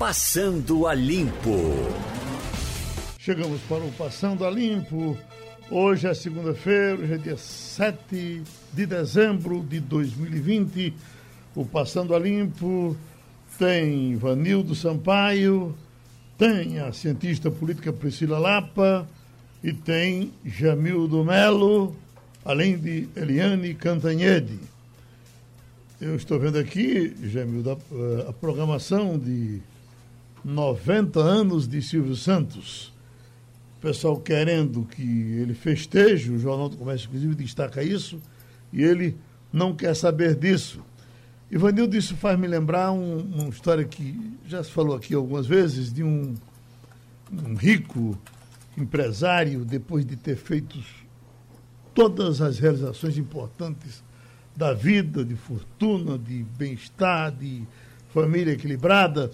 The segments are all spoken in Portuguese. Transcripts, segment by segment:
Passando a Limpo. Chegamos para o Passando a Limpo. Hoje é segunda-feira, hoje é dia 7 de dezembro de 2020. O Passando a Limpo tem Vanildo Sampaio, tem a cientista política Priscila Lapa e tem Jamildo Melo, além de Eliane Cantanhede. Eu estou vendo aqui, Jamildo, a, a programação de 90 anos de Silvio Santos. O pessoal querendo que ele festeje, o Jornal do Comércio, inclusive, destaca isso, e ele não quer saber disso. Ivanildo, isso faz me lembrar um, uma história que já se falou aqui algumas vezes, de um, um rico empresário, depois de ter feito todas as realizações importantes da vida, de fortuna, de bem-estar, de família equilibrada.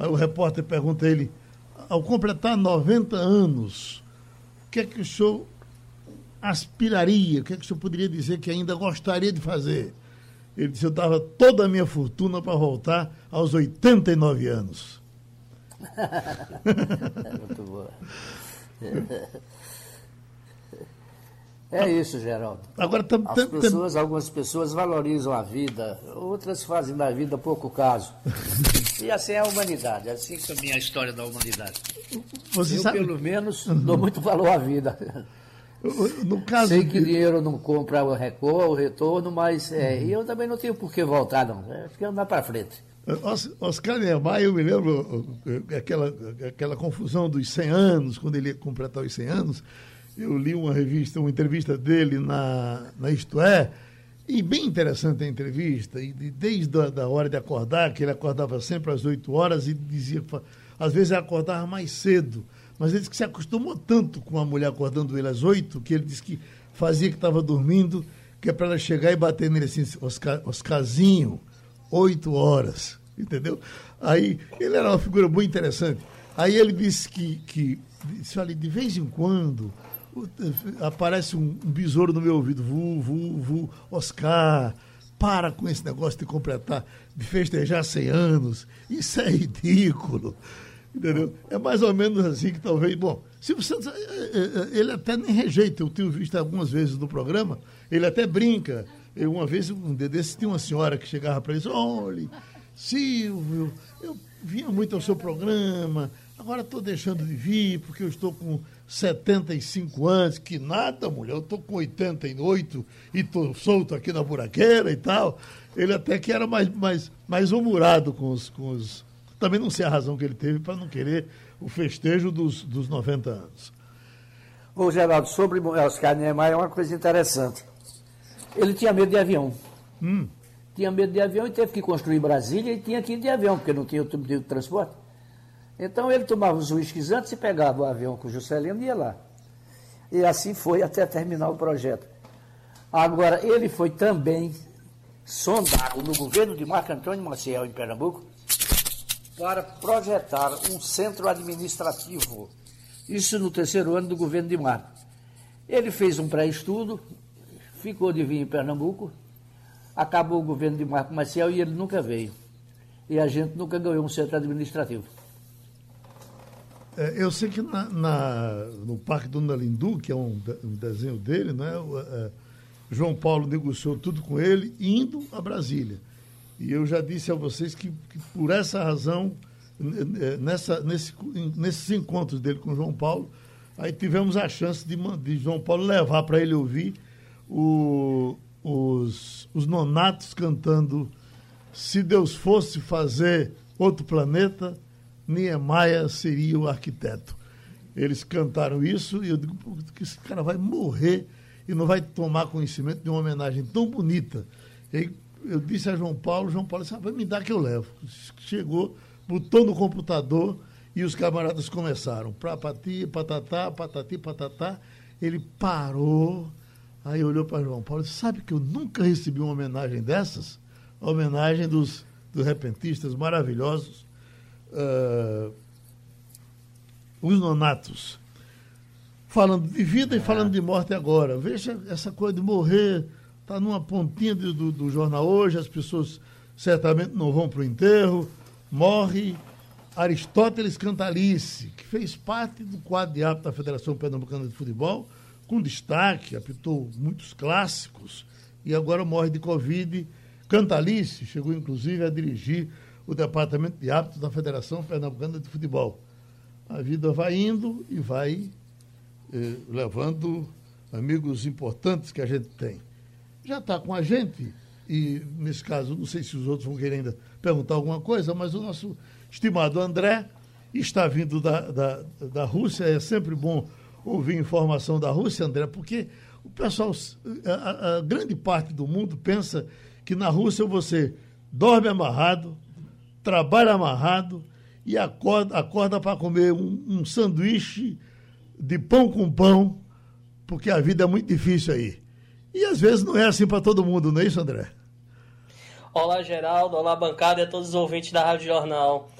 Aí o repórter pergunta a ele, ao completar 90 anos, o que é que o senhor aspiraria, o que é que o senhor poderia dizer que ainda gostaria de fazer? Ele disse, eu dava toda a minha fortuna para voltar aos 89 anos. Muito boa. É isso, Geraldo. Agora, tam, As pessoas, algumas pessoas valorizam a vida, outras fazem da vida pouco caso. E assim é a humanidade, é assim caminha a história da humanidade. Você Eu, sabe, pelo menos, dou muito valor à vida. no caso Sei que de- dinheiro não compra o retorno, o retorno mas é, e eu também não tenho por que voltar, não. É, que andar para frente. Os- Oscar Niemeyer, eu me lembro eh, aquela, aquela confusão dos 100 anos, quando ele ia completar os 100 anos. Eu li uma revista, uma entrevista dele na, na Isto É, e bem interessante a entrevista, e de- desde a da hora de acordar, que ele acordava sempre às 8 horas e dizia, às vezes acordava mais cedo, mas ele disse que se acostumou tanto com a mulher acordando ele às 8, que ele disse que fazia que estava dormindo, que é para ela chegar e bater nele assim, Oscar, Oscarzinho, oito horas, entendeu? Aí ele era uma figura muito interessante. Aí ele disse que, que disse, olha, de vez em quando aparece um, um besouro no meu ouvido, vu, vu, vu, Oscar, para com esse negócio de completar, de festejar 100 anos, isso é ridículo. Entendeu? É mais ou menos assim que talvez. Bom, Silvio Santos, eh, eh, ele até nem rejeita, eu tenho visto algumas vezes no programa, ele até brinca. Eu, uma vez, um dia desses, tinha uma senhora que chegava para ele e disse: Olha, Silvio, eu vinha muito ao seu programa, agora estou deixando de vir porque eu estou com 75 anos. Que nada, mulher, eu estou com 88 e estou solto aqui na buraqueira e tal. Ele até que era mais, mais, mais humorado com os, com os. Também não sei a razão que ele teve para não querer o festejo dos, dos 90 anos. Ô, Geraldo, sobre Oscar Niemeyer é uma coisa interessante. Ele tinha medo de avião. Hum. Tinha medo de avião e teve que construir Brasília e tinha que ir de avião, porque não tinha outro tipo de transporte. Então ele tomava os uísques antes e pegava o avião com o Juscelino e ia lá. E assim foi até terminar o projeto. Agora, ele foi também sondado no governo de Marco Antônio Maciel, em Pernambuco, para projetar um centro administrativo. Isso no terceiro ano do governo de Marco. Ele fez um pré-estudo, ficou de vir em Pernambuco, acabou o governo de Marco Maciel e ele nunca veio. E a gente nunca ganhou um centro administrativo. É, eu sei que na, na- no Parque Dona Lindu, que é um, um desenho dele, né, o, é, João Paulo negociou tudo com ele, indo a Brasília. E eu já disse a vocês que, que por essa razão, n- nessa, nesse, nesses encontros dele com João Paulo, aí tivemos a chance de, de João Paulo levar para ele ouvir o- os, os nonatos cantando Se Deus fosse fazer outro planeta, Niemeyer seria o arquiteto. Eles cantaram isso e eu digo "Pô, que esse cara vai morrer e não vai tomar conhecimento de uma homenagem tão bonita. E eu disse a João Paulo, João Paulo disse, ah, me dar que eu levo. Chegou, botou no computador e os camaradas começaram. Pra pati, patatá, patati, patatá. Ele parou, aí olhou para João Paulo e disse, sabe que eu nunca recebi uma homenagem dessas? A homenagem dos, dos repentistas maravilhosos ah, os nonatos, falando de vida e falando de morte agora. Veja essa coisa de morrer, está numa pontinha do, do, do jornal hoje, as pessoas certamente não vão para o enterro, morre Aristóteles Cantalice, que fez parte do quadro de árbitro da Federação Pernambucana de Futebol, com destaque, apitou muitos clássicos e agora morre de Covid. Cantalice chegou inclusive a dirigir o departamento de árbitros da Federação Pernambucana de Futebol. A vida vai indo e vai eh, levando amigos importantes que a gente tem. Já está com a gente, e nesse caso, não sei se os outros vão querer ainda perguntar alguma coisa, mas o nosso estimado André está vindo da, da, da Rússia, é sempre bom ouvir informação da Rússia, André, porque o pessoal, a, a grande parte do mundo pensa que na Rússia você dorme amarrado, trabalha amarrado e acorda, acorda para comer um, um sanduíche de pão com pão, porque a vida é muito difícil aí. E às vezes não é assim para todo mundo, não é isso, André? Olá, Geraldo. Olá, bancada e a todos os ouvintes da Rádio Jornal.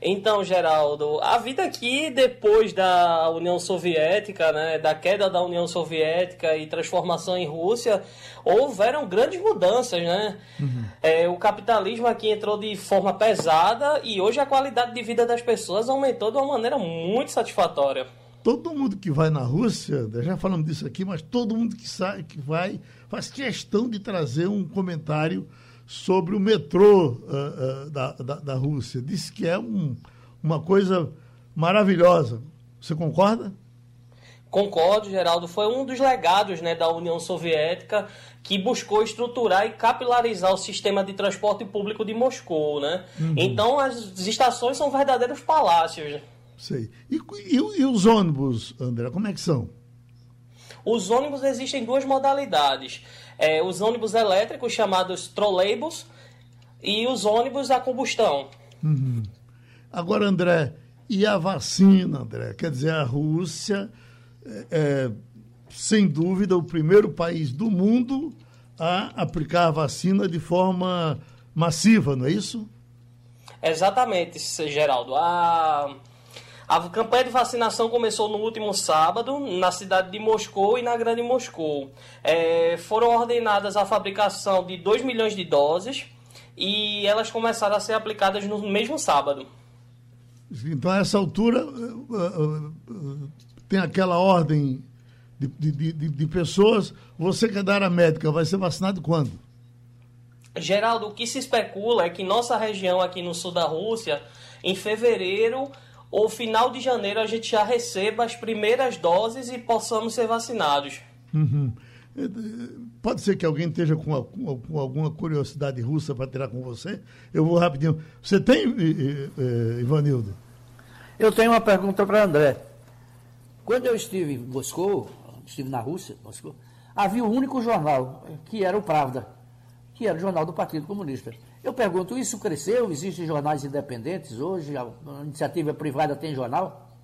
Então, Geraldo, a vida aqui depois da União Soviética, né, da queda da União Soviética e transformação em Rússia, houveram grandes mudanças, né? Uhum. É, o capitalismo aqui entrou de forma pesada e hoje a qualidade de vida das pessoas aumentou de uma maneira muito satisfatória. Todo mundo que vai na Rússia, já falamos disso aqui, mas todo mundo que sai, que vai, faz questão de trazer um comentário sobre o metrô uh, uh, da, da, da, Rússia. Diz que é um, uma coisa maravilhosa. Você concorda? Concordo, Geraldo. Foi um dos legados né, da União Soviética que buscou estruturar e capilarizar o sistema de transporte público de Moscou. Né? Uhum. Então, as estações são verdadeiros palácios. Sei. E, e, e os ônibus, André, como é que são? Os ônibus existem duas modalidades é, os ônibus elétricos chamados trolleybus e os ônibus a combustão. Uhum. Agora, André, e a vacina, André? Quer dizer, a Rússia é, é, sem dúvida, o primeiro país do mundo a aplicar a vacina de forma massiva, não é isso? Exatamente, Geraldo. A a campanha de vacinação começou no último sábado, na cidade de Moscou e na Grande Moscou. É, foram ordenadas a fabricação de 2 milhões de doses e elas começaram a ser aplicadas no mesmo sábado. Então, a essa altura, uh, uh, uh, tem aquela ordem de, de, de, de, pessoas. Você que é da área médica, vai ser vacinado quando? Geraldo, o que se especula é que nossa região aqui no sul da Rússia, em fevereiro ou final de janeiro a gente já receba as primeiras doses e possamos ser vacinados. Uhum. Pode ser que alguém esteja com, com alguma curiosidade russa para tirar com você? Eu vou rapidinho. Você tem, Ivanildo? Eu tenho uma pergunta para André. Quando eu estive em Moscou, estive na Rússia, Moscou, havia um único jornal, que era o Pravda, que era o jornal do Partido Comunista. Eu pergunto, isso cresceu? Existem jornais independentes hoje? A iniciativa privada tem jornal?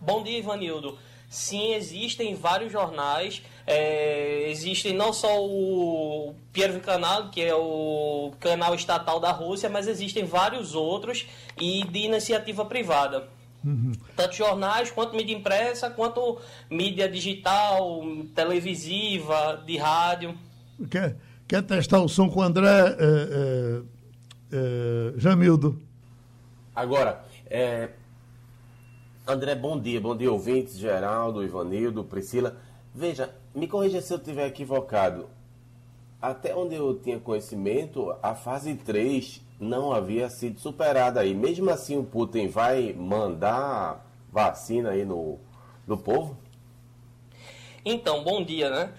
Bom dia, Ivanildo. Sim, existem vários jornais. É, existem não só o Pierre Canal, que é o canal estatal da Rússia, mas existem vários outros e de iniciativa privada. Uhum. Tanto jornais, quanto mídia impressa, quanto mídia digital, televisiva, de rádio. Okay. Quer testar o som com o André é, é, é, Jamildo? Agora, é, André, bom dia. Bom dia, ouvintes, Geraldo, Ivanildo, Priscila. Veja, me corrija se eu estiver equivocado. Até onde eu tinha conhecimento, a fase 3 não havia sido superada aí. Mesmo assim, o Putin vai mandar vacina aí no, no povo? Então, bom dia, né?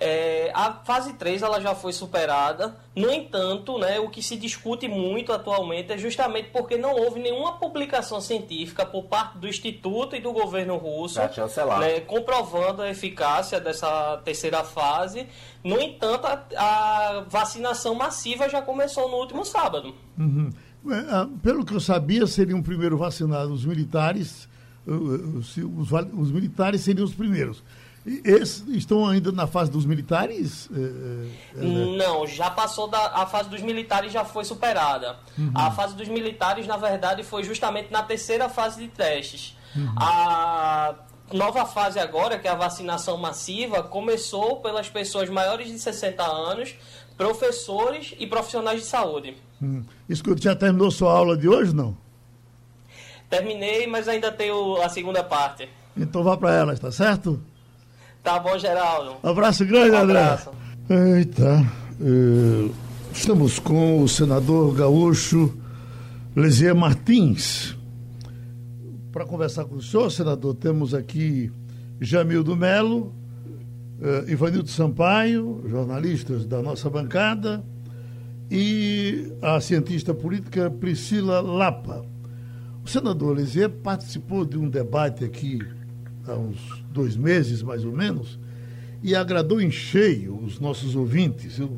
É, a fase 3 ela já foi superada. No entanto, né, o que se discute muito atualmente é justamente porque não houve nenhuma publicação científica por parte do Instituto e do governo russo né, comprovando a eficácia dessa terceira fase. No entanto, a, a vacinação massiva já começou no último sábado. Uhum. É, pelo que eu sabia, seriam primeiro vacinados os militares, os, os, os militares seriam os primeiros. Esses estão ainda na fase dos militares? É, é, Não, já passou da a fase dos militares já foi superada. Uhum. A fase dos militares, na verdade, foi justamente na terceira fase de testes. Uhum. A nova fase agora, que é a vacinação massiva, começou pelas pessoas maiores de 60 anos, professores e profissionais de saúde. Uhum. Escuta, já terminou sua aula de hoje, não? Terminei, mas ainda tenho a segunda parte. Então vá para elas, tá certo? Tá bom, Geraldo. Abraço grande, Um André. abraço. Eita, eh, estamos com o senador gaúcho Lesier Martins. Para conversar com o senhor, senador, temos aqui Jamildo Melo, eh, Ivanildo Sampaio, jornalistas da nossa bancada, e a cientista política Priscila Lapa. O senador Lesier participou de um debate aqui há uns dois meses, mais ou menos, e agradou em cheio os nossos ouvintes. Eu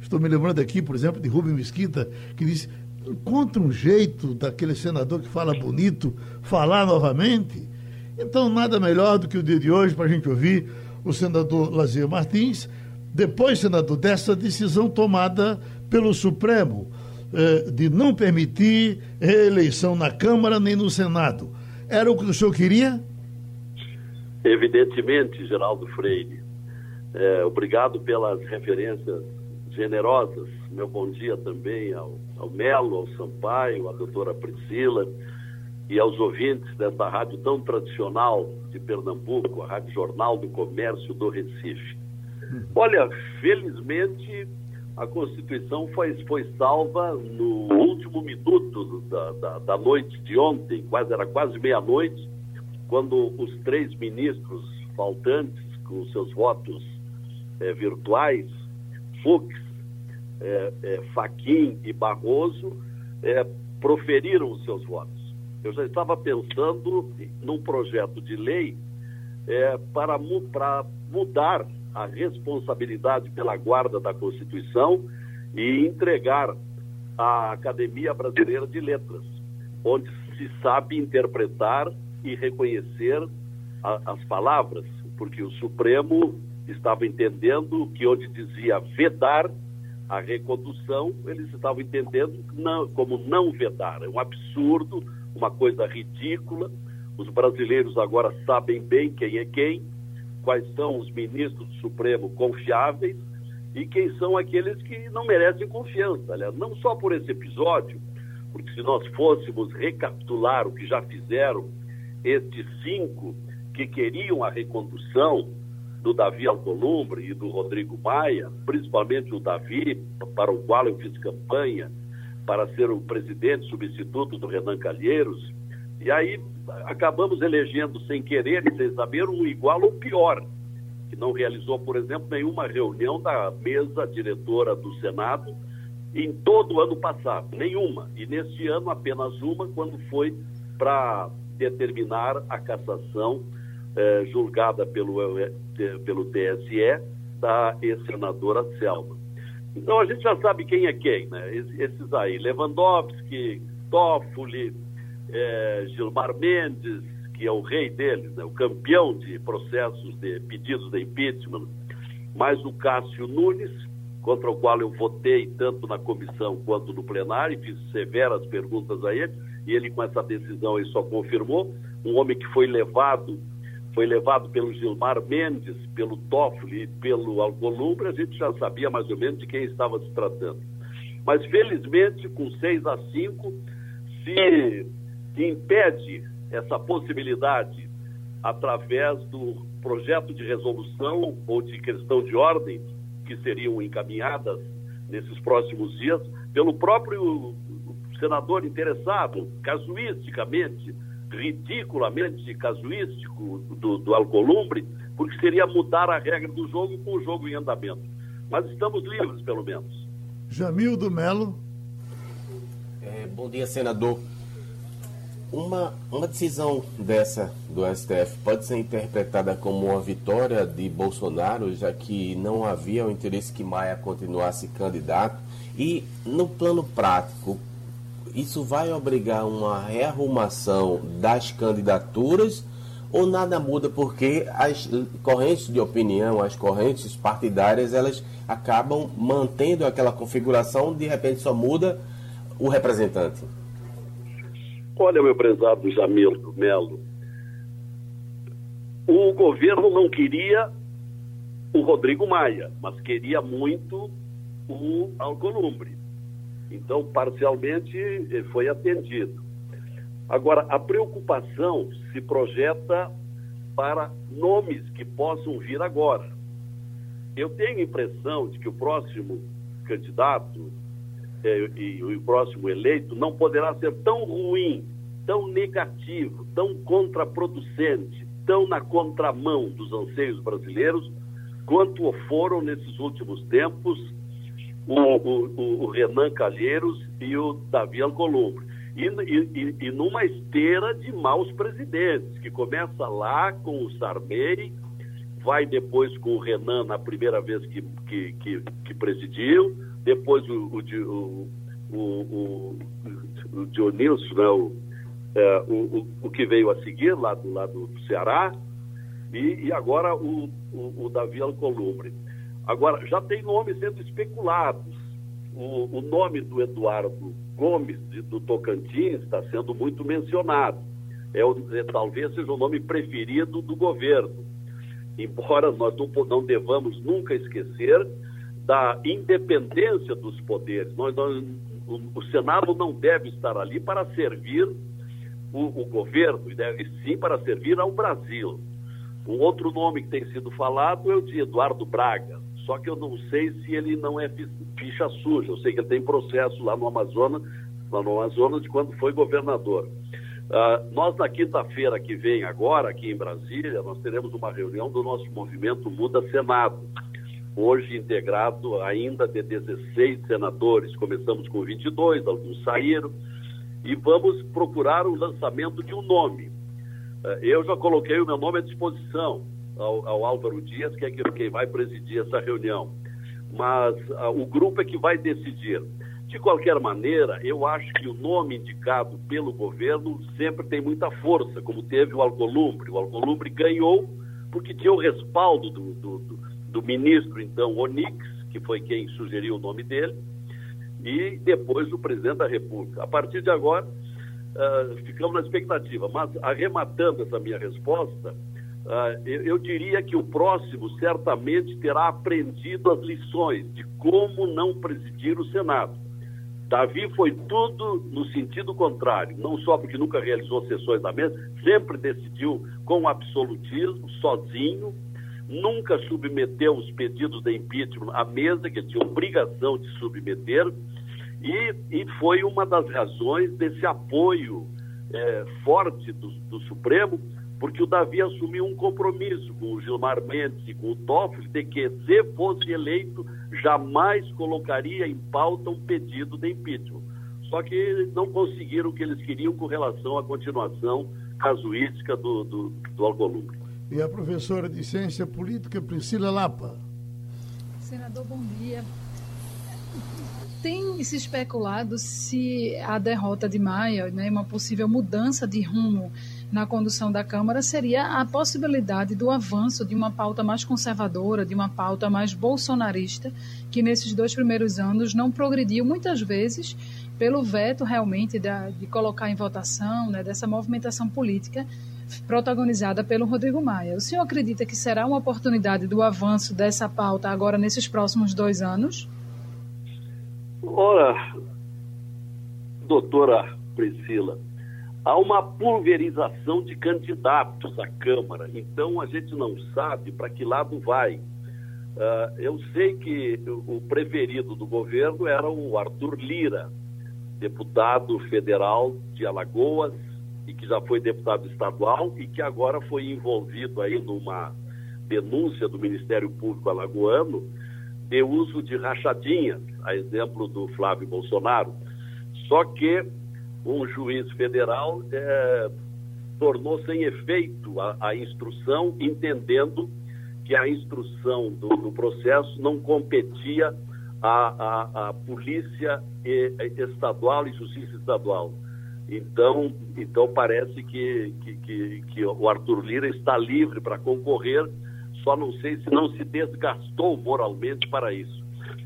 estou me lembrando aqui, por exemplo, de Rubem Mesquita, que disse: encontra um jeito daquele senador que fala bonito falar novamente. Então, nada melhor do que o dia de hoje para a gente ouvir o senador Lazier Martins, depois, senador, dessa decisão tomada pelo Supremo eh, de não permitir reeleição na Câmara nem no Senado. Era o que o senhor queria? Evidentemente, Geraldo Freire. É, obrigado pelas referências generosas. Meu bom dia também ao, ao Melo, ao Sampaio, à doutora Priscila e aos ouvintes dessa rádio tão tradicional de Pernambuco, a Rádio Jornal do Comércio do Recife. Olha, felizmente a Constituição foi, foi salva no último minuto da, da, da noite de ontem, quase era quase meia-noite, quando os três ministros faltantes, com seus votos eh, virtuais, Fux, eh, eh, Faquim e Barroso, proferiram os seus votos. Eu já estava pensando num projeto de lei para, para mudar a responsabilidade pela guarda da Constituição e entregar à Academia Brasileira de Letras, onde se sabe interpretar e reconhecer a, as palavras, porque o Supremo estava entendendo que onde dizia vedar a recondução, eles estavam entendendo não, como não vedar. É um absurdo, uma coisa ridícula. Os brasileiros agora sabem bem quem é quem, quais são os ministros do Supremo confiáveis e quem são aqueles que não merecem confiança. Aliás, não só por esse episódio, porque se nós fôssemos recapitular o que já fizeram estes cinco que queriam a recondução do Davi Alcolumbre e do Rodrigo Maia, principalmente o Davi, para o qual eu fiz campanha para ser o presidente substituto do Renan Calheiros, e aí acabamos elegendo sem querer e sem saber um igual ou pior, que não realizou, por exemplo, nenhuma reunião da mesa diretora do Senado em todo o ano passado, nenhuma. E neste ano apenas uma, quando foi para determinar a cassação eh, julgada pelo, eh, pelo TSE da ex-senadora Selma. Então a gente já sabe quem é quem, né? Esses aí, Lewandowski, Toffoli, eh, Gilmar Mendes, que é o rei deles, né? o campeão de processos de pedidos de impeachment, mais o Cássio Nunes, contra o qual eu votei tanto na comissão quanto no plenário, e fiz severas perguntas a ele, e ele com essa decisão aí só confirmou, um homem que foi levado, foi levado pelo Gilmar Mendes, pelo Toffoli e pelo Alcolumbre, a gente já sabia mais ou menos de quem estava se tratando. Mas felizmente, com 6 a 5, se, se impede essa possibilidade através do projeto de resolução ou de questão de ordem que seriam encaminhadas nesses próximos dias pelo próprio senador interessado, casuisticamente, ridiculamente casuístico do, do Alcolumbre, porque seria mudar a regra do jogo com o jogo em andamento. Mas estamos livres, pelo menos. Jamildo Melo. É, bom dia, senador. Uma, uma decisão dessa do STF pode ser interpretada como uma vitória de Bolsonaro, já que não havia o interesse que Maia continuasse candidato. E no plano prático, isso vai obrigar uma rearrumação das candidaturas ou nada muda porque as correntes de opinião, as correntes partidárias, elas acabam mantendo aquela configuração, de repente só muda o representante? Olha, meu prezado Jamil Melo, o governo não queria o Rodrigo Maia, mas queria muito o Alcolumbre. Então, parcialmente, foi atendido. Agora, a preocupação se projeta para nomes que possam vir agora. Eu tenho a impressão de que o próximo candidato eh, e o próximo eleito não poderá ser tão ruim, tão negativo, tão contraproducente, tão na contramão dos anseios brasileiros, quanto foram nesses últimos tempos o, o, o Renan Calheiros e o Davi Alcolumbre. E, e, e, numa esteira de maus presidentes, que começa lá com o Sarney, vai depois com o Renan na primeira vez que, que, que, que presidiu, depois o, o, o, o, o Dionísio, né, o, é, o, o, que veio a seguir lá do lado do Ceará, e, e agora o, o, o, Davi Alcolumbre. Agora, já tem nomes sendo especulados. O, o nome do Eduardo Gomes, do Tocantins, está sendo muito mencionado. É, é, talvez seja o nome preferido do governo. Embora nós não, não devamos nunca esquecer da independência dos poderes. Nós, nós, o, o, Senado não deve estar ali para servir o, o governo, e deve sim para servir ao Brasil. Um outro nome que tem sido falado é o de Eduardo Braga, só que eu não sei se ele não é ficha suja. Eu sei que ele tem processo lá no Amazonas, lá no Amazonas de quando foi governador. Uh, nós, na quinta-feira que vem agora, aqui em Brasília, nós teremos uma reunião do nosso movimento Muda Senado. Hoje integrado ainda de 16 senadores. Começamos com 22, alguns saíram. E vamos procurar o lançamento de um nome. É, eu já coloquei o meu nome à disposição ao, ao Álvaro Dias, que é quem vai presidir essa reunião. Mas uh, o grupo é que vai decidir. De qualquer maneira, eu acho que o nome indicado pelo governo sempre tem muita força, como teve o Alcolumbre. O Alcolumbre ganhou porque tinha o respaldo do, do, do, do ministro, então, Onix, que foi quem sugeriu o nome dele, e depois o presidente da República. A partir de agora, uh, ficamos na expectativa. Mas, arrematando essa minha resposta, uh, eu, diria que o próximo certamente terá aprendido as lições de como não presidir o Senado. Davi foi tudo no sentido contrário, não só porque nunca realizou sessões da mesa, sempre decidiu com absolutismo, sozinho, nunca submeteu os pedidos de impeachment à mesa, que tinha obrigação de submeter, e, e foi uma das razões desse apoio é, forte do, do, Supremo, porque o Davi assumiu um compromisso com o Gilmar Mendes e com o Toffoli de que, se fosse eleito, jamais colocaria em pauta um pedido de impeachment. Só que não conseguiram o que eles queriam com relação à continuação casuística do, do, do Alcolumbre. E a professora de Ciência Política, Priscila Lapa. Senador, bom dia. Tem se especulado se a derrota de Maia, né, uma possível mudança de rumo na condução da Câmara, seria a possibilidade do avanço de uma pauta mais conservadora, de uma pauta mais bolsonarista, que nesses dois primeiros anos não progrediu muitas vezes pelo veto realmente da, de colocar em votação, né, dessa movimentação política protagonizada pelo Rodrigo Maia. O senhor acredita que será uma oportunidade do avanço dessa pauta agora nesses próximos dois anos? Ora, doutora Priscila, há uma pulverização de candidatos à Câmara, então a gente não sabe para que lado vai. Uh, eu sei que o preferido do governo era o Arthur Lira, deputado federal de Alagoas e que já foi deputado estadual e que agora foi envolvido aí numa denúncia do Ministério Público alagoano de uso de rachadinhas, a exemplo do Flávio Bolsonaro. Só que um juiz federal é, tornou sem efeito a, a, instrução, entendendo que a instrução do, do processo não competia à, à, à polícia estadual e justiça estadual. Então, então parece que, que, que, que o Arthur Lira está livre para concorrer só não sei se não se desgastou moralmente para isso.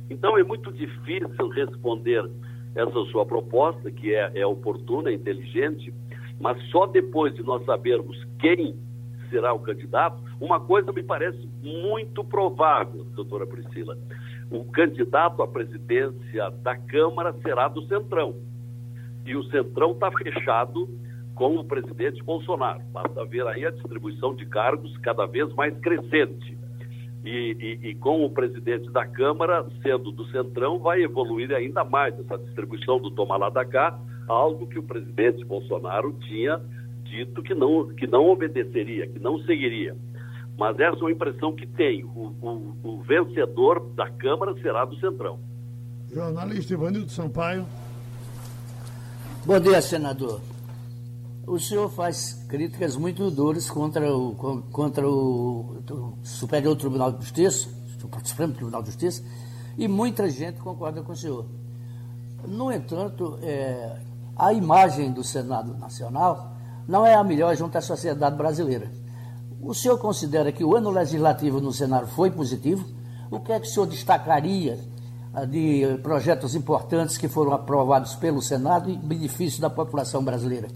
Então é muito difícil responder essa sua proposta, que é, é oportuna, é inteligente, mas só depois de nós sabermos quem será o candidato, uma coisa me parece muito provável, doutora Priscila. O candidato à presidência da Câmara será do Centrão. E o Centrão está fechado com o presidente Bolsonaro. Basta ver aí a distribuição de cargos cada vez mais crescente. E, e, e, com o presidente da Câmara, sendo do Centrão, vai evoluir ainda mais essa distribuição do tomar lá da cá, algo que o presidente Bolsonaro tinha dito que não, que não obedeceria, que não seguiria. Mas essa é uma impressão que tenho. O, o, o vencedor da Câmara será do Centrão. Jornalista Ivanildo Sampaio. Bom dia, senador. O senhor faz críticas muito duras contra o, contra o, Superior Tribunal de Justiça, o Supremo Tribunal de Justiça, e muita gente concorda com o senhor. No entanto, é, a imagem do Senado Nacional não é a melhor junto à sociedade brasileira. O senhor considera que o ano legislativo no Senado foi positivo? O que é que o senhor destacaria ah, de projetos importantes que foram aprovados pelo Senado em benefício da população brasileira?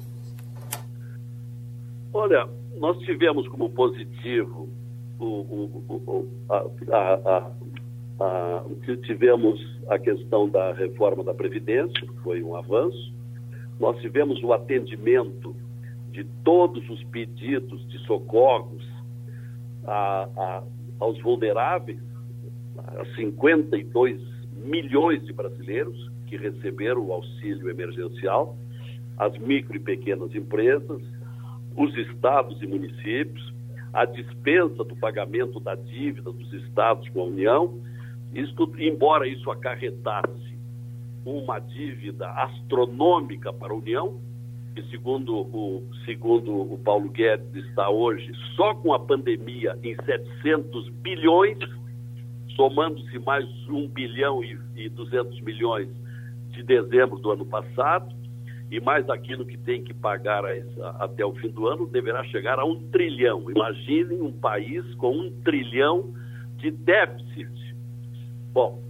Olha, nós tivemos como positivo o, o, o, a, a, a, tivemos a questão da reforma da Previdência, que foi um avanço. Nós tivemos o atendimento de todos os pedidos de socorros aos vulneráveis, a 52 milhões de brasileiros que receberam o auxílio emergencial, as micro e pequenas empresas, os estados e municípios, a dispensa do pagamento da dívida dos estados com a União. Isto, embora isso acarretasse uma dívida astronômica para a União, que segundo o, segundo o Paulo Guedes está hoje só com a pandemia em 700 bilhões, somando-se mais 1 bilhão e, e 200 milhões de dezembro do ano passado, e mais aquilo que tem que pagar até o fim do ano, deverá chegar a um trilhão. Imaginem um país com um trilhão de déficit. Bom,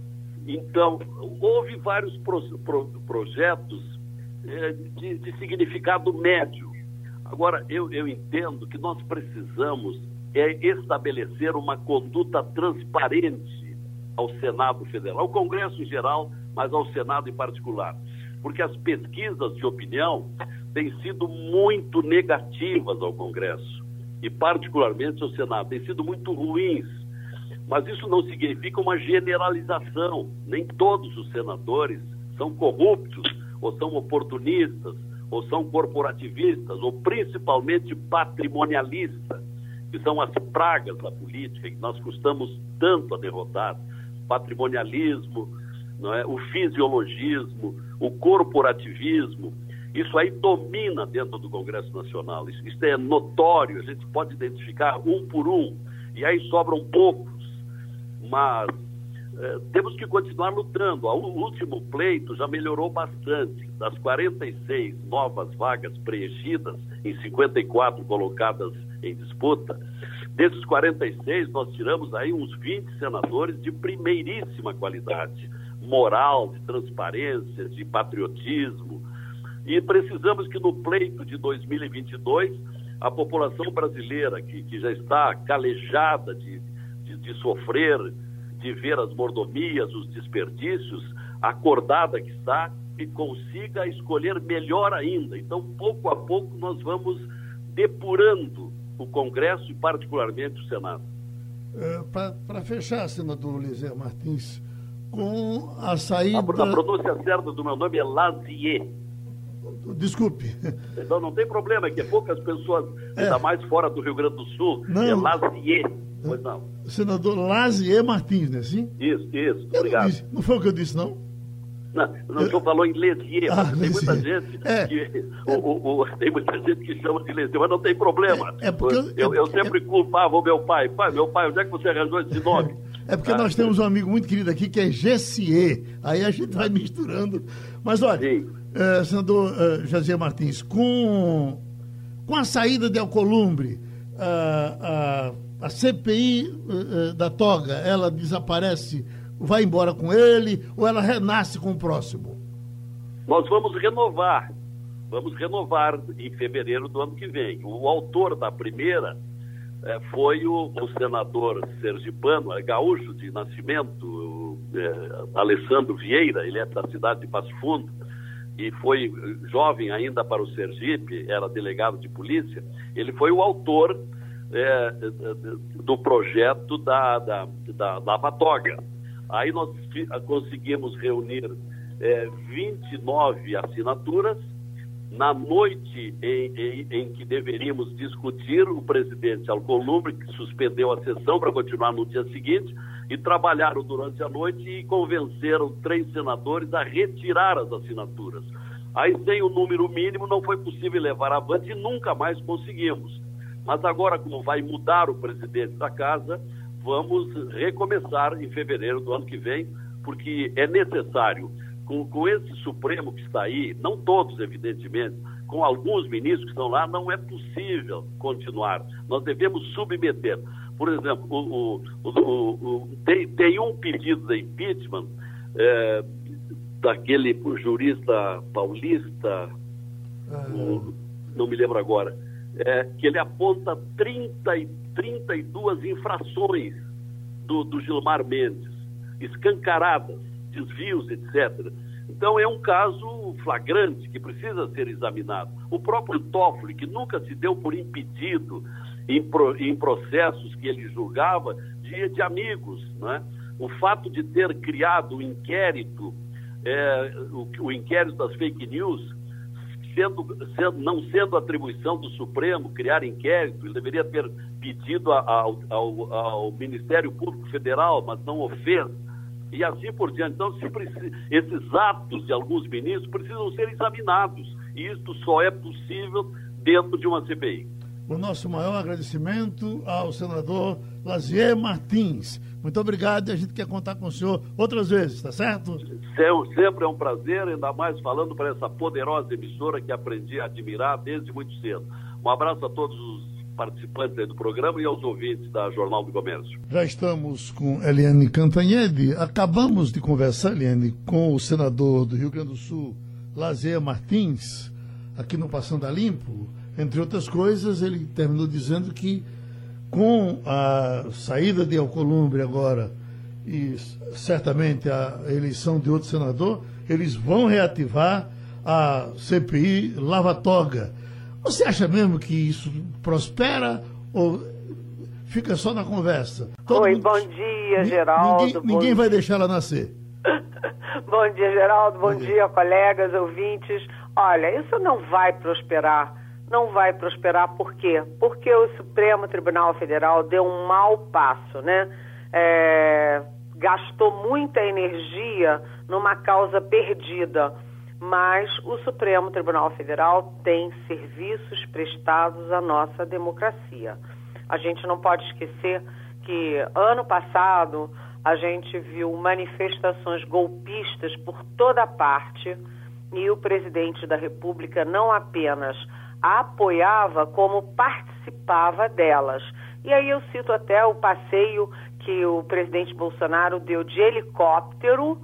então, houve vários pro, pro, projetos é, de, de, significado médio. Agora, eu, eu entendo que nós precisamos é estabelecer uma conduta transparente ao Senado Federal, ao Congresso em geral, mas ao Senado em particular. Porque as pesquisas de opinião têm sido muito negativas ao Congresso e, particularmente, ao Senado, têm sido muito ruins. Mas isso não significa uma generalização. Nem todos os senadores são corruptos ou são oportunistas, ou são corporativistas, ou principalmente patrimonialistas, que são as pragas da política que nós custamos tanto a derrotar. Patrimonialismo, não é? o fisiologismo, o corporativismo, isso aí domina dentro do Congresso Nacional. Isso, isso é notório, a gente pode identificar um por um, e aí sobram poucos. Mas eh, temos que continuar lutando. O último pleito já melhorou bastante. Das 46 novas vagas preenchidas, em 54 colocadas em disputa, desses 46 nós tiramos aí uns 20 senadores de primeiríssima qualidade, moral, de transparência, de patriotismo. E precisamos que no pleito de 2022 a população brasileira, que, que já está calejada de, de, de sofrer de ver as mordomias, os desperdícios, acordada que está, e consiga escolher melhor ainda. Então, pouco a pouco, nós vamos depurando o Congresso e, particularmente, o Senado. É, Para fechar, senador Lisé Martins, com a saída. A, a pronúncia certa do meu nome é Lazier. Desculpe. Então não tem problema, é que poucas pessoas, é. ainda mais fora do Rio Grande do Sul, não. é Lazier. Pois não. Senador Lazier Martins, né? Sim? Isso, isso. Obrigado. Não, disse, não, foi o que eu disse, não? Não, não eu... o senhor falou em Lesier, ah, tem muita gente é. que. O, o, o, tem muita gente que chama de Lesier, mas não tem problema. É, é porque eu, eu, eu sempre culpava o meu pai. Pai, meu pai, onde é que você arranjou esse nome? É porque nós temos um amigo muito querido aqui que é Gessier. Aí a gente vai misturando. Mas olha, é, senador uh, Jazier Martins, com, com a saída de Alcolumbre, uh, uh, a CPI eh, eh, da toga, ela desaparece, vai embora com ele ou ela renasce com o próximo? Nós vamos renovar. Vamos renovar em fevereiro do ano que vem. O autor da primeira eh, foi o, o, senador sergipano, é gaúcho de nascimento, Alessandro Vieira, ele é da cidade de Passo Fundo, e foi jovem ainda para o Sergipe, era delegado de polícia, ele foi o autor é, do projeto da, da, da Lava Toga. Aí nós conseguimos reunir é, 29 assinaturas. Na noite em, em, em, que deveríamos discutir, o presidente Alcolumbre suspendeu a sessão para continuar no dia seguinte e trabalharam durante a noite e convenceram três senadores a retirar as assinaturas. Aí, sem o número mínimo, não foi possível levar avante e nunca mais conseguimos. Mas agora, como vai mudar o presidente da casa, vamos recomeçar em fevereiro do ano que vem, porque é necessário, com, com esse Supremo que está aí, não todos, evidentemente, com alguns ministros que estão lá, não é possível continuar. Nós devemos submeter. Por exemplo, o, o, o, tem, tem, um pedido de impeachment é, daquele jurista paulista, não me lembro agora, é, que ele aponta 30 e 32 infrações do, do Gilmar Mendes, escancaradas, desvios, etc. Então é um caso flagrante que precisa ser examinado. O próprio Toffoli, que nunca se deu por impedido em, pro, em processos que ele julgava de, de amigos, né? o fato de ter criado o inquérito, é, o, o inquérito das fake news, sendo, sendo, não sendo atribuição do Supremo criar inquérito, ele deveria ter pedido ao, ao, ao Ministério Público Federal, mas não o fez, e assim por diante. Então, precisa, esses atos de alguns ministros precisam ser examinados, e isto só é possível dentro de uma CPI. O nosso maior agradecimento ao senador Lazier Martins muito obrigado e a gente quer contar com o senhor outras vezes, tá certo? Sempre é um prazer, ainda mais falando para essa poderosa emissora que aprendi a admirar desde muito cedo. Um abraço a todos os participantes do programa e aos ouvintes da Jornal do Comércio. Já estamos com Eliane Cantanhede. Acabamos de conversar, Eliane, com o senador do Rio Grande do Sul, Lazer Martins, aqui no Passando a Limpo. Entre outras coisas, ele terminou dizendo que com a saída de Alcolumbre agora e certamente a eleição de outro senador, eles vão reativar a CPI Lava Toga. Você acha mesmo que isso prospera ou fica só na conversa? Todo Oi, mundo... bom dia, Geraldo. Ninguém, ninguém vai deixar ela nascer. bom dia, Geraldo. Bom, bom dia. dia, colegas, ouvintes. Olha, isso não vai prosperar não vai prosperar. Por quê? Porque o Supremo Tribunal Federal deu um mau passo, né? É, gastou muita energia numa causa perdida. Mas o Supremo Tribunal Federal tem serviços prestados à nossa democracia. A gente não pode esquecer que ano passado a gente viu manifestações golpistas por toda parte e o presidente da República não apenas apoiava como participava delas. E aí eu cito até o passeio que o presidente Bolsonaro deu de helicóptero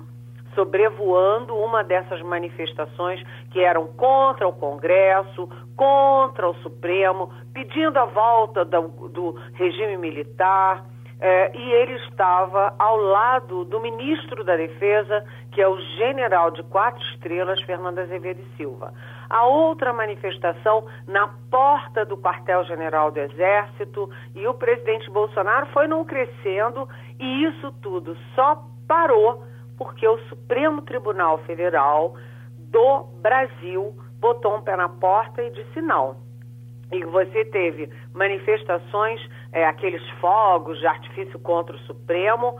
sobrevoando uma dessas manifestações que eram contra o Congresso, contra o Supremo, pedindo a volta do, do regime militar. É, e ele estava ao lado do ministro da Defesa, que é o general de quatro estrelas, Fernando Azevedo e Silva. A outra manifestação na porta do quartel-general do Exército e o presidente Bolsonaro foi num crescendo e isso tudo só parou porque o Supremo Tribunal Federal do Brasil botou um pé na porta e disse não. E você teve manifestações é, aqueles fogos de artifício contra o Supremo,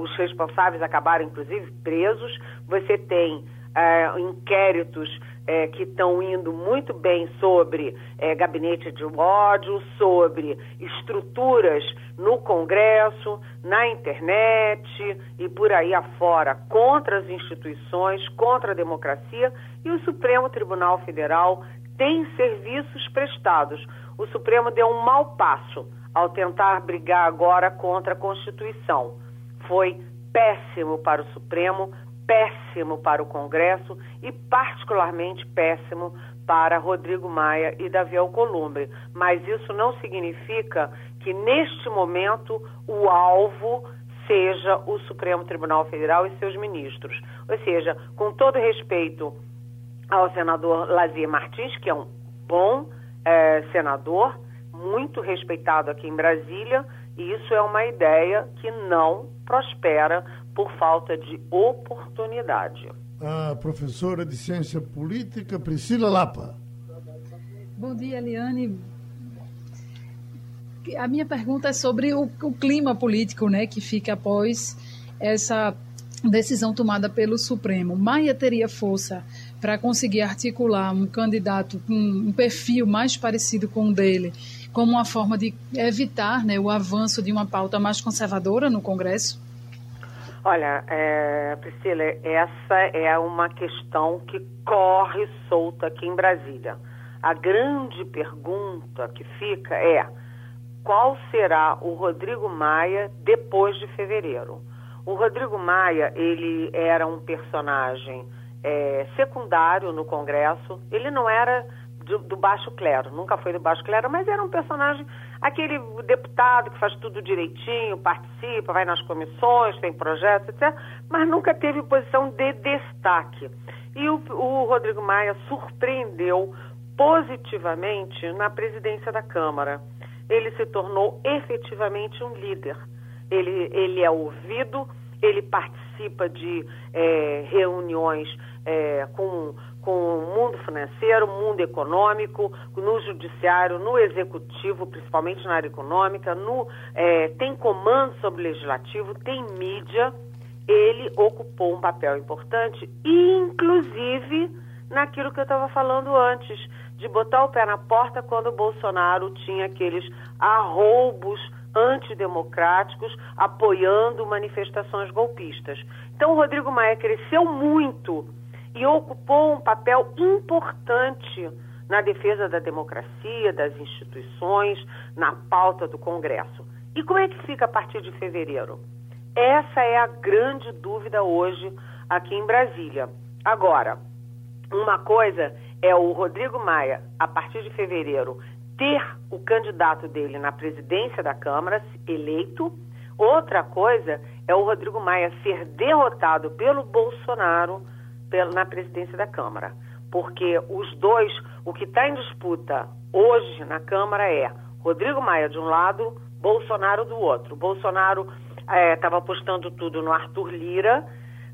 os responsáveis acabaram inclusive presos. Você tem é, inquéritos é, que estão indo muito bem sobre é, gabinete de ódio, sobre estruturas no Congresso, na internet e por aí afora, contra as instituições, contra a democracia, e o Supremo Tribunal Federal tem serviços prestados. O Supremo deu um mau passo ao tentar brigar agora contra a Constituição. Foi péssimo para o Supremo, péssimo para o Congresso e particularmente péssimo para Rodrigo Maia e Davi Alcolumbre. Mas isso não significa que neste momento o alvo seja o Supremo Tribunal Federal e seus ministros. Ou seja, com todo respeito ao senador Lazier Martins, que é um bom é, senador, muito respeitado aqui em Brasília, e isso é uma ideia que não prospera por falta de oportunidade. A professora de Ciência Política, Priscila Lapa. Bom dia, Eliane. A minha pergunta é sobre o, o clima político né, que fica após essa decisão tomada pelo Supremo. Maia teria força para conseguir articular um candidato com um perfil mais parecido com o dele, como uma forma de evitar né, o avanço de uma pauta mais conservadora no Congresso? Olha, é, Priscila, essa é uma questão que corre solta aqui em Brasília. A grande pergunta que fica é qual será o Rodrigo Maia depois de fevereiro? O Rodrigo Maia, ele era um personagem é, secundário no Congresso, ele não era do, do, baixo clero, nunca foi do baixo clero, mas era um personagem, aquele deputado que faz tudo direitinho, participa, vai nas comissões, tem projetos, etc., mas nunca teve posição de destaque. E o, o Rodrigo Maia surpreendeu positivamente na presidência da Câmara. Ele se tornou efetivamente um líder ele, ele é ouvido, ele participa de é, reuniões é, com, com o mundo financeiro, mundo econômico, no judiciário, no executivo, principalmente na área econômica, no, é, tem comando sobre o legislativo, tem mídia, ele ocupou um papel importante, inclusive naquilo que eu estava falando antes, de botar o pé na porta quando o Bolsonaro tinha aqueles arroubos antidemocráticos apoiando manifestações golpistas. Então, o Rodrigo Maia cresceu muito e ocupou um papel importante na defesa da democracia, das instituições, na pauta do Congresso. E como é que fica a partir de fevereiro? Essa é a grande dúvida hoje aqui em Brasília. Agora, uma coisa é o Rodrigo Maia, a partir de fevereiro, ter o candidato dele na presidência da Câmara eleito. Outra coisa é o Rodrigo Maia ser derrotado pelo Bolsonaro na presidência da Câmara. Porque os dois, o que está em disputa hoje na Câmara é Rodrigo Maia de um lado, Bolsonaro do outro. Bolsonaro estava é, apostando tudo no Arthur Lira,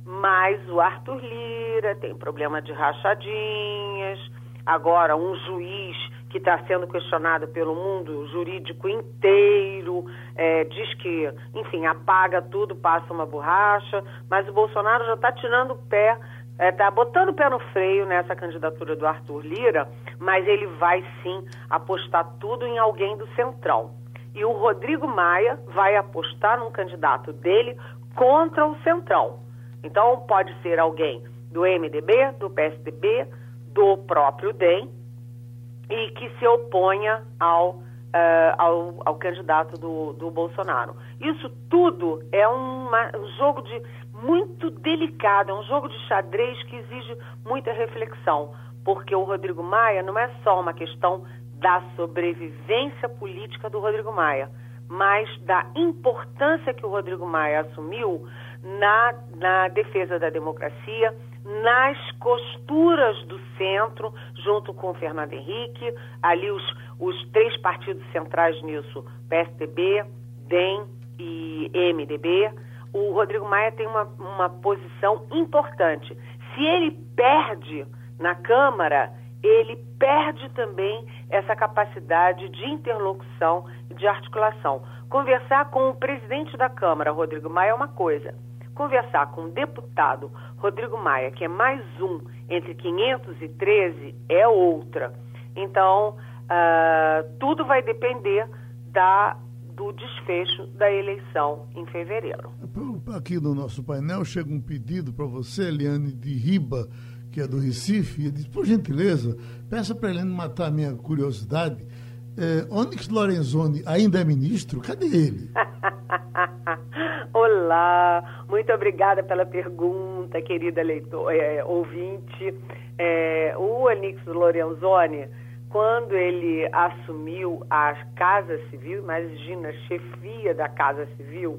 mas o Arthur Lira tem problema de rachadinhas. Agora, um juiz que está sendo questionado pelo mundo jurídico inteiro, é, diz que, enfim, apaga tudo, passa uma borracha, mas o Bolsonaro já está tirando o pé, está é, botando o pé no freio nessa candidatura do Arthur Lira, mas ele vai sim apostar tudo em alguém do Centrão. E o Rodrigo Maia vai apostar num candidato dele contra o Centrão. Então pode ser alguém do MDB, do PSDB, do próprio DEM, e que se oponha ao, uh, ao, ao, candidato do, do Bolsonaro. Isso tudo é uma, um jogo de muito delicado, é um jogo de xadrez que exige muita reflexão, porque o Rodrigo Maia não é só uma questão da sobrevivência política do Rodrigo Maia, mas da importância que o Rodrigo Maia assumiu na, na defesa da democracia, nas costuras do centro, junto com o Fernando Henrique, ali os, os três partidos centrais nisso, PSDB, DEM e MDB. O Rodrigo Maia tem uma, uma posição importante. Se ele perde na Câmara, ele perde também essa capacidade de interlocução e de articulação. Conversar com o presidente da Câmara, Rodrigo Maia, é uma coisa conversar com o deputado Rodrigo Maia, que é mais um entre 513, é outra. Então, uh, tudo vai depender da, do desfecho da eleição em fevereiro. Aqui no nosso painel chega um pedido para você, Eliane de Riba, que é do Recife, e diz, por gentileza, peça para Eliane matar a minha curiosidade. É, Onyx Lorenzoni ainda é ministro? Cadê ele? Olá, muito obrigada pela pergunta, querida leitor, é, ouvinte. É, o Anix Lorenzoni, quando ele assumiu a Casa Civil, imagina, chefia da Casa Civil,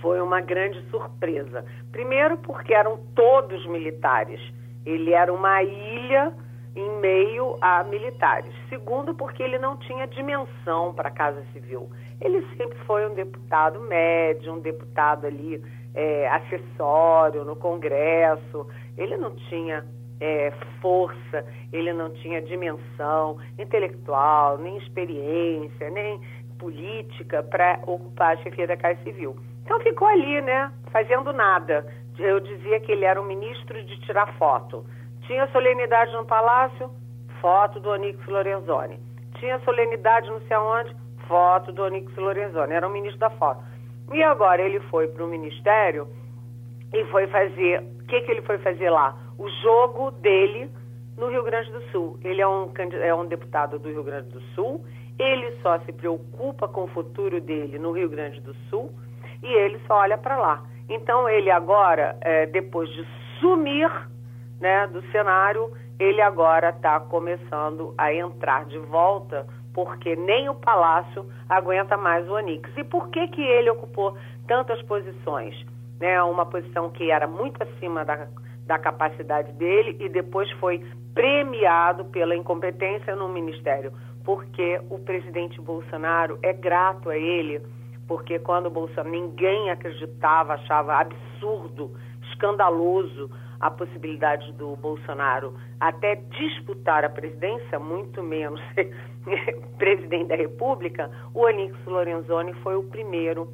foi uma grande surpresa. Primeiro porque eram todos militares Ele era uma ilha em meio a militares. Segundo, porque ele não tinha dimensão para a Casa Civil. Ele sempre foi um deputado médio, um deputado ali é, acessório no Congresso. Ele não tinha é, força, ele não tinha dimensão intelectual, nem experiência, nem política para ocupar a chefia da Casa Civil. Então ficou ali, né, fazendo nada. Eu dizia que ele era um ministro de tirar foto. Tinha solenidade no Palácio, foto do Onix Lorenzoni. Tinha solenidade não sei aonde, foto do Onix Lorenzoni. Era o ministro da foto. E agora ele foi para o ministério e foi fazer. Que, que ele foi fazer lá? O jogo dele no Rio Grande do Sul. Ele é um, é um deputado do Rio Grande do Sul, ele só se preocupa com o futuro dele no Rio Grande do Sul e ele só olha para lá. Então ele agora, é, depois de sumir né, do cenário, ele agora está começando a entrar de volta porque nem o Palácio aguenta mais o Onix. E por que, que ele ocupou tantas posições? Né, uma posição que era muito acima da, da capacidade dele e depois foi premiado pela incompetência no Ministério, porque o presidente Bolsonaro é grato a ele, porque quando Bolsonaro ninguém acreditava, achava absurdo, escandaloso a possibilidade do Bolsonaro até disputar a presidência, muito menos ser presidente da República, o Onix Lorenzoni foi o primeiro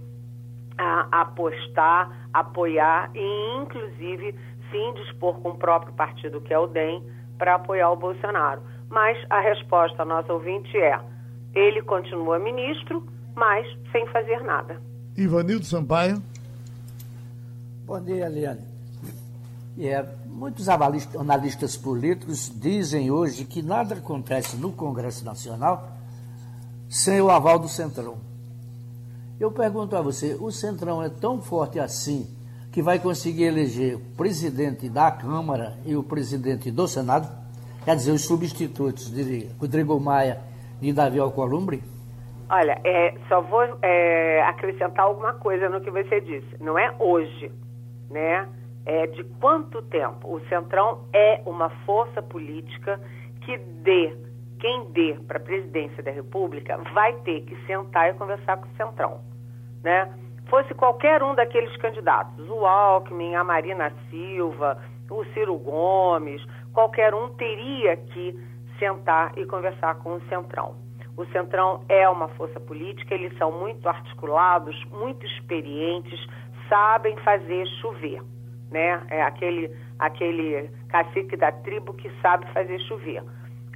a apostar, apoiar e, inclusive, se indispor com o próprio partido, que é o DEM, para apoiar o Bolsonaro. Mas a resposta ao nosso ouvinte é: ele continua ministro, mas sem fazer nada. Ivanildo Sampaio. Bom dia, Eliane. É, muitos analistas políticos dizem hoje que nada acontece no Congresso Nacional sem o aval do Centrão. Eu pergunto a você, o Centrão é tão forte assim que vai conseguir eleger o presidente da Câmara e o presidente do Senado? Quer dizer, os substitutos de Rodrigo Maia e Davi Alcolumbre? Olha, é, só vou é, acrescentar alguma coisa no que você disse. Não é hoje, né? é, de quanto tempo o Centrão é uma força política que dê, quem dê para a presidência da República vai ter que sentar e conversar com o Centrão, né? Fosse qualquer um daqueles candidatos, o Alckmin, a Marina Silva, o Ciro Gomes, qualquer um teria que sentar e conversar com o Centrão. O Centrão é uma força política, eles são muito articulados, muito experientes, sabem fazer chover né? É aquele, aquele cacique da tribo que sabe fazer chover.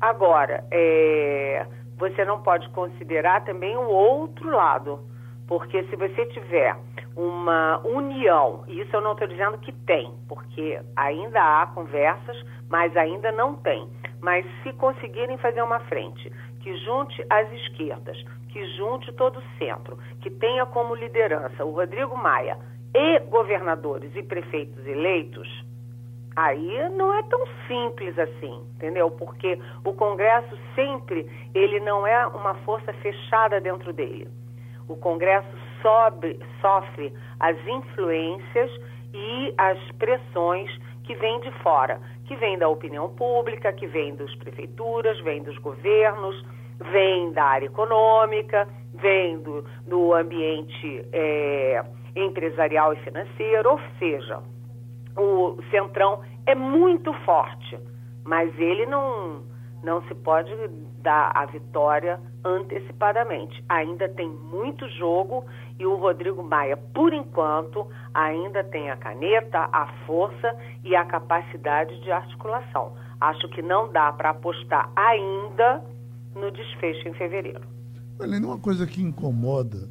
Agora, é, você não pode considerar também o outro lado, porque se você tiver uma união, e isso eu não estou dizendo que tem, porque ainda há conversas, mas ainda não tem. Mas se conseguirem fazer uma frente que junte as esquerdas, que junte todo o centro, que tenha como liderança o Rodrigo Maia, e governadores e prefeitos eleitos, aí não é tão simples assim, entendeu? Porque o Congresso sempre, ele não é uma força fechada dentro dele. O Congresso sofre as influências e as pressões que vêm de fora, que vêm da opinião pública, que vêm das prefeituras, vêm dos governos, vêm da área econômica, vêm do, do ambiente é, empresarial e financeiro, ou seja, o Centrão é muito forte, mas ele não, não se pode dar a vitória antecipadamente. Ainda tem muito jogo e o Rodrigo Maia, por enquanto, ainda tem a caneta, a força e a capacidade de articulação. Acho que não dá para apostar ainda no desfecho em fevereiro. Olha, uma coisa que incomoda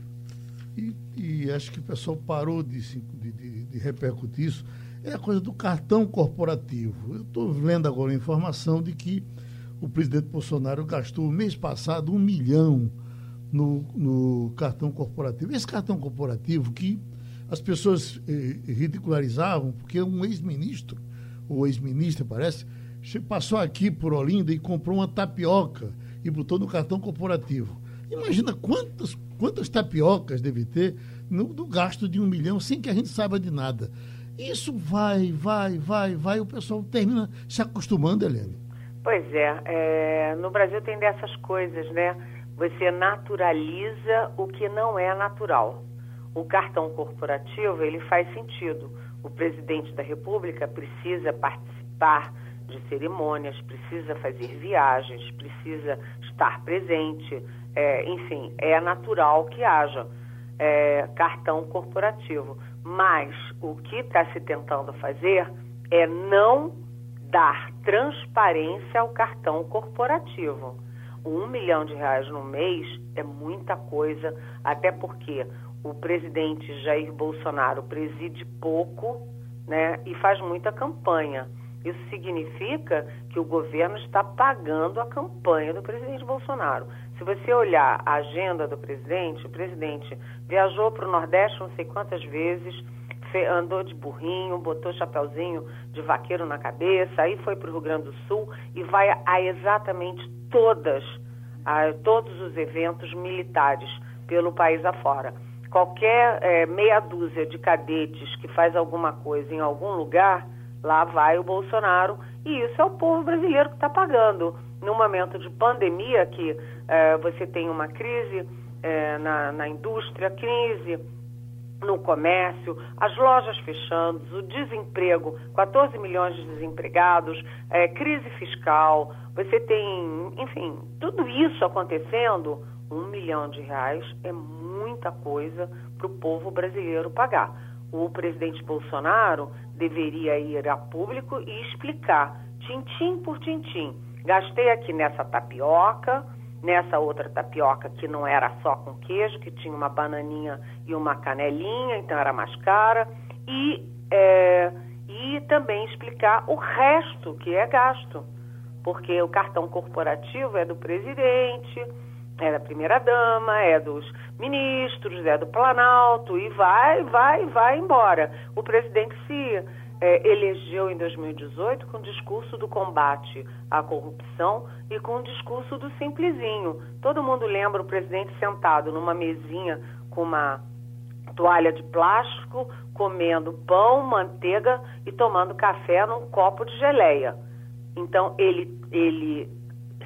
e, e acho que o pessoal parou de, de, de, de repercutir isso, é a coisa do cartão corporativo. Eu estou lendo agora a informação de que o presidente Bolsonaro gastou mês passado um milhão no, no cartão corporativo. Esse cartão corporativo que as pessoas eh, ridicularizavam, porque um ex-ministro, ou ex-ministra, parece, passou aqui por Olinda e comprou uma tapioca e botou no cartão corporativo. Imagina quantas, quantas tapiocas deve ter no, no gasto de um milhão sem que a gente saiba de nada. Isso vai, vai, vai, vai, o pessoal termina se acostumando, Helene. Pois é, é, no Brasil tem dessas coisas, né? Você naturaliza o que não é natural. O cartão corporativo, ele faz sentido. O presidente da República precisa participar de cerimônias, precisa fazer viagens, precisa estar presente, é, enfim, é natural que haja é, cartão corporativo. Mas o que está se tentando fazer é não dar transparência ao cartão corporativo. Um milhão de reais no mês é muita coisa, até porque o presidente Jair Bolsonaro preside pouco né, e faz muita campanha. Isso significa que o governo está pagando a campanha do presidente Bolsonaro. Se você olhar a agenda do presidente, o presidente viajou para o Nordeste não sei quantas vezes, andou de burrinho, botou chapéuzinho de vaqueiro na cabeça, aí foi para o Rio Grande do Sul e vai a exatamente todas, a todos os eventos militares pelo país afora. Qualquer é, meia dúzia de cadetes que faz alguma coisa em algum lugar, lá vai o Bolsonaro e isso é o povo brasileiro que está pagando. No momento de pandemia, que é, você tem uma crise é, na, na indústria, crise no comércio, as lojas fechando, o desemprego, 14 milhões de desempregados, é, crise fiscal, você tem, enfim, tudo isso acontecendo, um milhão de reais é muita coisa para o povo brasileiro pagar. O presidente Bolsonaro deveria ir a público e explicar, tintim por tintim, gastei aqui nessa tapioca, nessa outra tapioca que não era só com queijo, que tinha uma bananinha e uma canelinha, então era mais cara, e, é, e também explicar o resto que é gasto, porque o cartão corporativo é do presidente, é da primeira-dama, é dos ministros, é do Planalto, e vai, vai, vai embora. O presidente se é, elegeu em 2018 com o discurso do combate à corrupção e com o discurso do simplesinho. Todo mundo lembra o presidente sentado numa mesinha com uma toalha de plástico, comendo pão, manteiga e tomando café num copo de geleia. Então ele, ele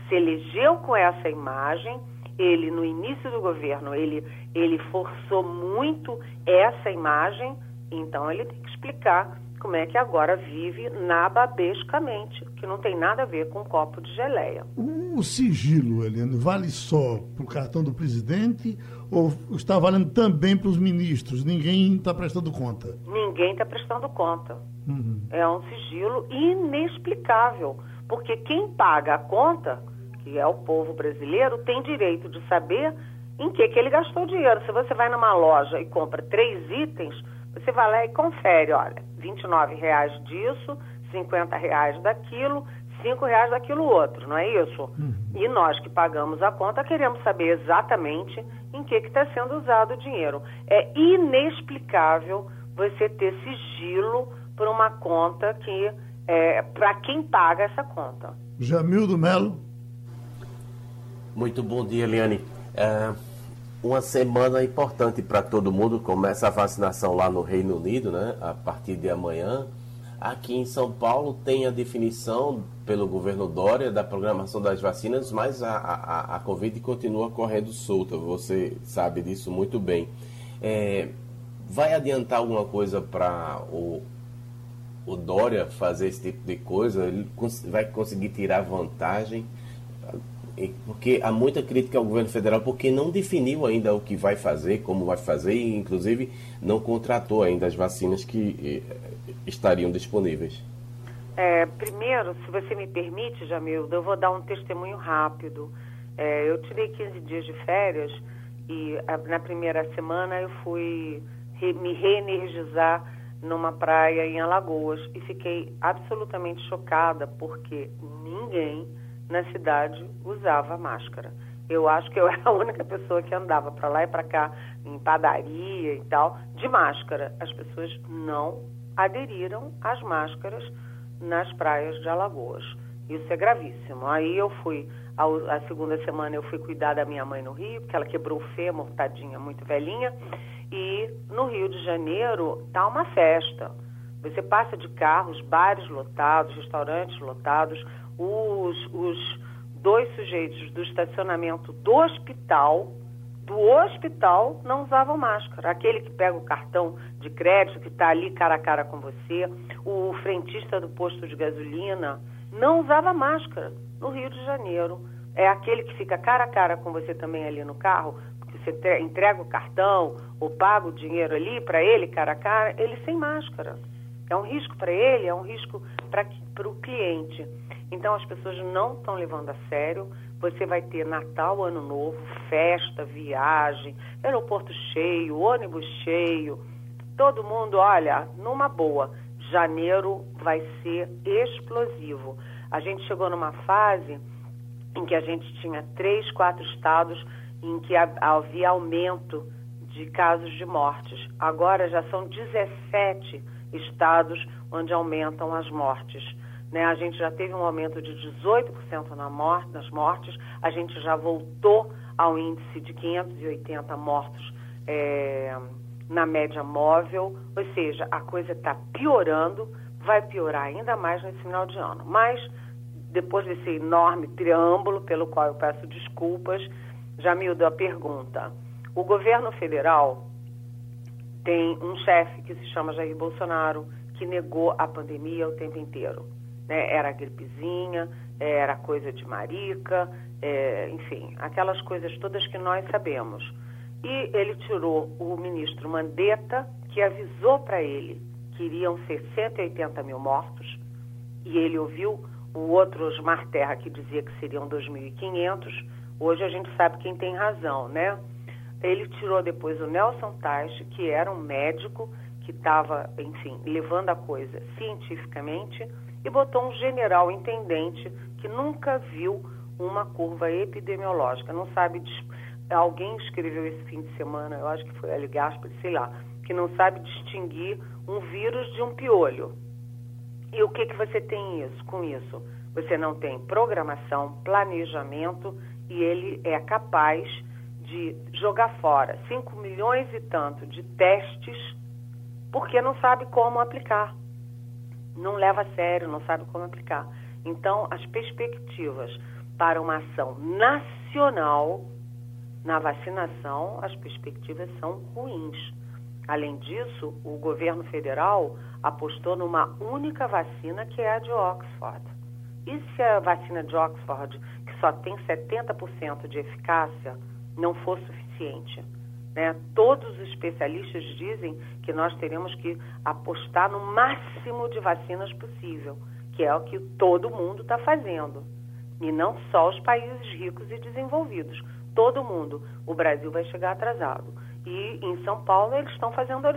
se elegeu com essa imagem. Ele no início do governo ele ele forçou muito essa imagem. Então ele tem que explicar como é que agora vive nababescamente, que não tem nada a ver com um copo de geleia. O sigilo, Helene, vale só para o cartão do presidente ou está valendo também para os ministros? Ninguém está prestando conta? Ninguém está prestando conta. Uhum. É um sigilo inexplicável, porque quem paga a conta, que é o povo brasileiro, tem direito de saber em que, que ele gastou dinheiro. Se você vai numa loja e compra três itens, você vai lá e confere, olha, 29 reais disso, 50 reais daquilo, 5 reais daquilo outro, não é isso? Uhum. E nós que pagamos a conta queremos saber exatamente em que está sendo usado o dinheiro. É inexplicável você ter sigilo por uma conta que é para quem paga essa conta. Jamildo Melo. Muito bom dia, Eliane. É, uma semana importante para todo mundo. Começa a vacinação lá no Reino Unido, né? A partir de amanhã. Aqui em São Paulo tem a definição pelo governo Dória da programação das vacinas, mas a, a, a Covid continua correndo solta. Você sabe disso muito bem. É, vai adiantar alguma coisa para o, o Dória fazer esse tipo de coisa? Ele vai conseguir tirar vantagem? Porque há muita crítica ao governo federal porque não definiu ainda o que vai fazer, como vai fazer e inclusive não contratou ainda as vacinas que eh, estariam disponíveis. É, primeiro, se você me permite, Jamildo, eu vou dar um testemunho rápido. É, eu tirei 15 dias de férias e a, na primeira semana eu fui re, me reenergizar numa praia em Alagoas e fiquei absolutamente chocada porque ninguém na cidade usava máscara. Eu acho que eu era a única pessoa que andava para lá e para cá, em padaria e tal, de máscara. As pessoas não aderiram às máscaras nas praias de Alagoas. Isso é gravíssimo. Aí eu fui, a, a segunda semana eu fui cuidar da minha mãe no Rio, porque ela quebrou o fêmur, tadinha, muito velhinha. E no Rio de Janeiro tá uma festa. Você passa de carros, bares lotados, restaurantes lotados, os, os dois sujeitos do estacionamento do hospital, do hospital, não usavam máscara. Aquele que pega o cartão de crédito, que está ali cara a cara com você, o frentista do posto de gasolina, não usava máscara no Rio de Janeiro. É aquele que fica cara a cara com você também ali no carro, porque você entrega o cartão ou paga o dinheiro ali para ele cara a cara, ele sem máscara. É um risco para ele, é um risco para o cliente. Então as pessoas não estão levando a sério. Você vai ter Natal, Ano Novo, festa, viagem, aeroporto cheio, ônibus cheio. Todo mundo, olha, numa boa. Janeiro vai ser explosivo. A gente chegou numa fase em que a gente tinha três, quatro estados em que havia aumento de casos de mortes. Agora já são 17 estados onde aumentam as mortes. Né? A gente já teve um aumento de 18% na morte, nas mortes, a gente já voltou ao índice de 580 mortos é, na média móvel, ou seja, a coisa está piorando, vai piorar ainda mais nesse final de ano. Mas, depois desse enorme preâmbulo, pelo qual eu peço desculpas, Jamildo, a pergunta. O governo federal tem um chefe que se chama Jair Bolsonaro, que negou a pandemia o tempo inteiro. Né? Era gripezinha, era coisa de marica, é, enfim, aquelas coisas todas que nós sabemos. E ele tirou o ministro Mandetta, que avisou para ele que iriam ser 180 mil mortos, e ele ouviu o outro Osmar Terra, que dizia que seriam 2.500. Hoje a gente sabe quem tem razão, né? Ele tirou depois o Nelson Teich, que era um médico que estava, enfim, levando a coisa cientificamente, e botou um general intendente que nunca viu uma curva epidemiológica, não sabe. Alguém escreveu esse fim de semana, eu acho que foi Ali Gaspar, sei lá, que não sabe distinguir um vírus de um piolho. E o que, que você tem isso, com isso? Você não tem programação, planejamento e ele é capaz de jogar fora 5 milhões e tanto de testes porque não sabe como aplicar. Não leva a sério, não sabe como aplicar. Então, as perspectivas para uma ação nacional na vacinação, as perspectivas são ruins. Além disso, o governo federal apostou numa única vacina que é a de Oxford. E se a vacina de Oxford, que só tem 70% de eficácia, não for suficiente. Né? Todos os especialistas dizem que nós teremos que apostar no máximo de vacinas possível, que é o que todo mundo está fazendo. E não só os países ricos e desenvolvidos. Todo mundo. O Brasil vai chegar atrasado. E em São Paulo eles estão fazendo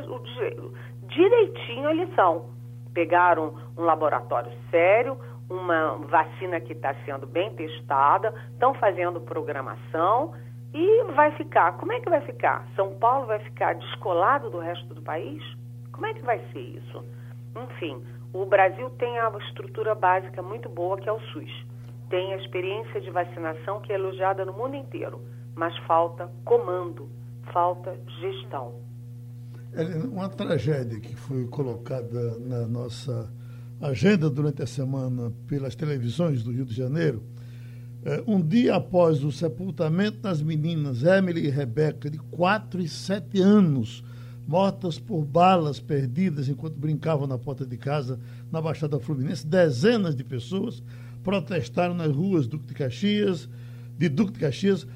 direitinho a lição. Pegaram um laboratório sério, uma vacina que está sendo bem testada, estão fazendo programação e vai ficar. Como é que vai ficar? São Paulo vai ficar descolado do resto do país? Como é que vai ser isso? Enfim, o Brasil tem a estrutura básica muito boa que é o SUS. Tem a experiência de vacinação que é elogiada no mundo inteiro, mas falta comando, falta gestão. Uma tragédia que foi colocada na nossa agenda durante a semana pelas televisões do Rio de Janeiro um dia após o sepultamento das meninas Emily e Rebeca, de 4 e 7 anos, mortas por balas perdidas enquanto brincavam na porta de casa na Baixada Fluminense, dezenas de pessoas protestaram nas ruas Duque de Caxias, de Duque de Caxias,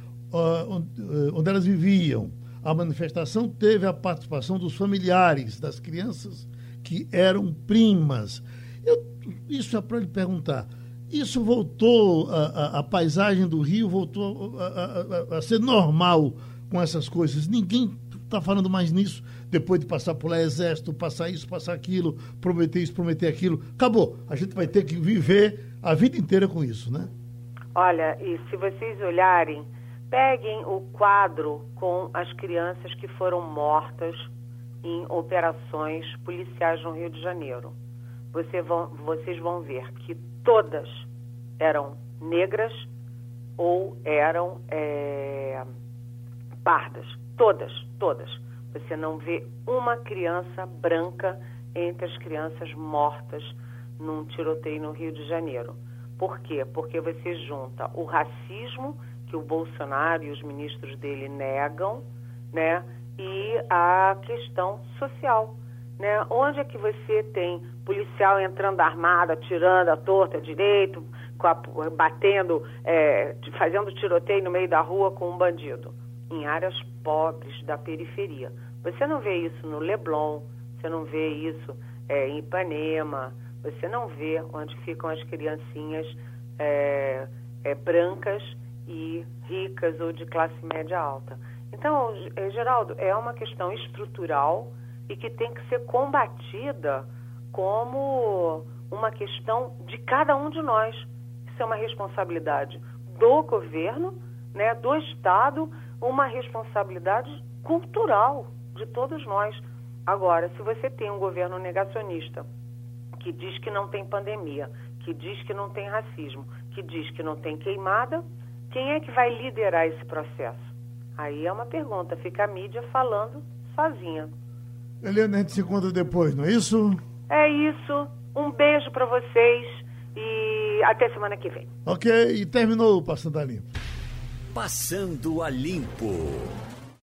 onde elas viviam. A manifestação teve a participação dos familiares das crianças que eram primas. Eu, isso é para lhe perguntar isso voltou, a, a, a, paisagem do Rio voltou a, a, ser normal com essas coisas. Ninguém está falando mais nisso depois de passar por lá exército, passar isso, passar aquilo, prometer isso, prometer aquilo. Acabou. A gente vai ter que viver a vida inteira com isso, né? Olha, e se vocês olharem, peguem o quadro com as crianças que foram mortas em operações policiais no Rio de Janeiro. Você vão, vocês vão ver que todas eram negras ou eram é, pardas. Todas, todas. Você não vê uma criança branca entre as crianças mortas num tiroteio no Rio de Janeiro. Por quê? Porque você junta o racismo que o Bolsonaro e os ministros dele negam, né? E a questão social, né? Onde é que você tem policial entrando armado, atirando à torta, direito, a, batendo, é, fazendo tiroteio no meio da rua com um bandido? Em áreas pobres da periferia. Você não vê isso no Leblon, você não vê isso é, em Ipanema, você não vê onde ficam as criancinhas é, é, brancas e ricas ou de classe média alta. Então, Geraldo, é uma questão estrutural e que tem que ser combatida como uma questão de cada um de nós. Isso é uma responsabilidade do governo, né, do Estado, uma responsabilidade cultural de todos nós. Agora, se você tem um governo negacionista que diz que não tem pandemia, que diz que não tem racismo, que diz que não tem queimada, quem é que vai liderar esse processo? Aí é uma pergunta, fica a mídia falando sozinha. Helena, a gente se encontra depois, não é isso? É isso. Um beijo para vocês e até semana que vem. Ok, e terminou o Passando a Limpo. Passando a Limpo.